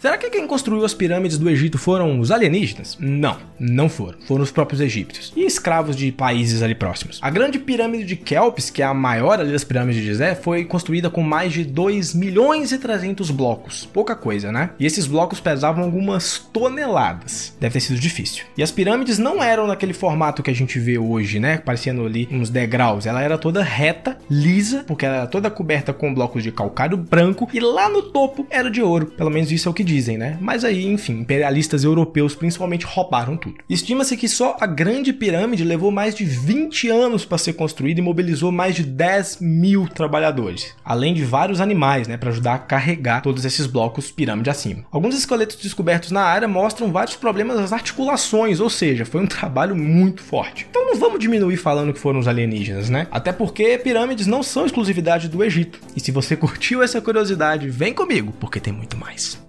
Será que quem construiu as pirâmides do Egito foram os alienígenas? Não, não foram. Foram os próprios egípcios e escravos de países ali próximos. A grande pirâmide de Kelps, que é a maior ali das pirâmides de Gizé, foi construída com mais de 2 milhões e 300 blocos. Pouca coisa, né? E esses blocos pesavam algumas toneladas. Deve ter sido difícil. E as pirâmides não eram naquele formato que a gente vê hoje, né? Parecendo ali uns degraus. Ela era toda reta, lisa, porque ela era toda coberta com blocos de calcário branco e lá no topo era de ouro. Pelo menos isso é o que dizem, né? Mas aí, enfim, imperialistas europeus principalmente roubaram tudo. Estima-se que só a Grande Pirâmide levou mais de 20 anos para ser construída e mobilizou mais de 10 mil trabalhadores, além de vários animais, né, para ajudar a carregar todos esses blocos pirâmide acima. Alguns esqueletos descobertos na área mostram vários problemas nas articulações, ou seja, foi um trabalho muito forte. Então não vamos diminuir falando que foram os alienígenas, né? Até porque pirâmides não são exclusividade do Egito. E se você curtiu essa curiosidade, vem comigo, porque tem muito mais.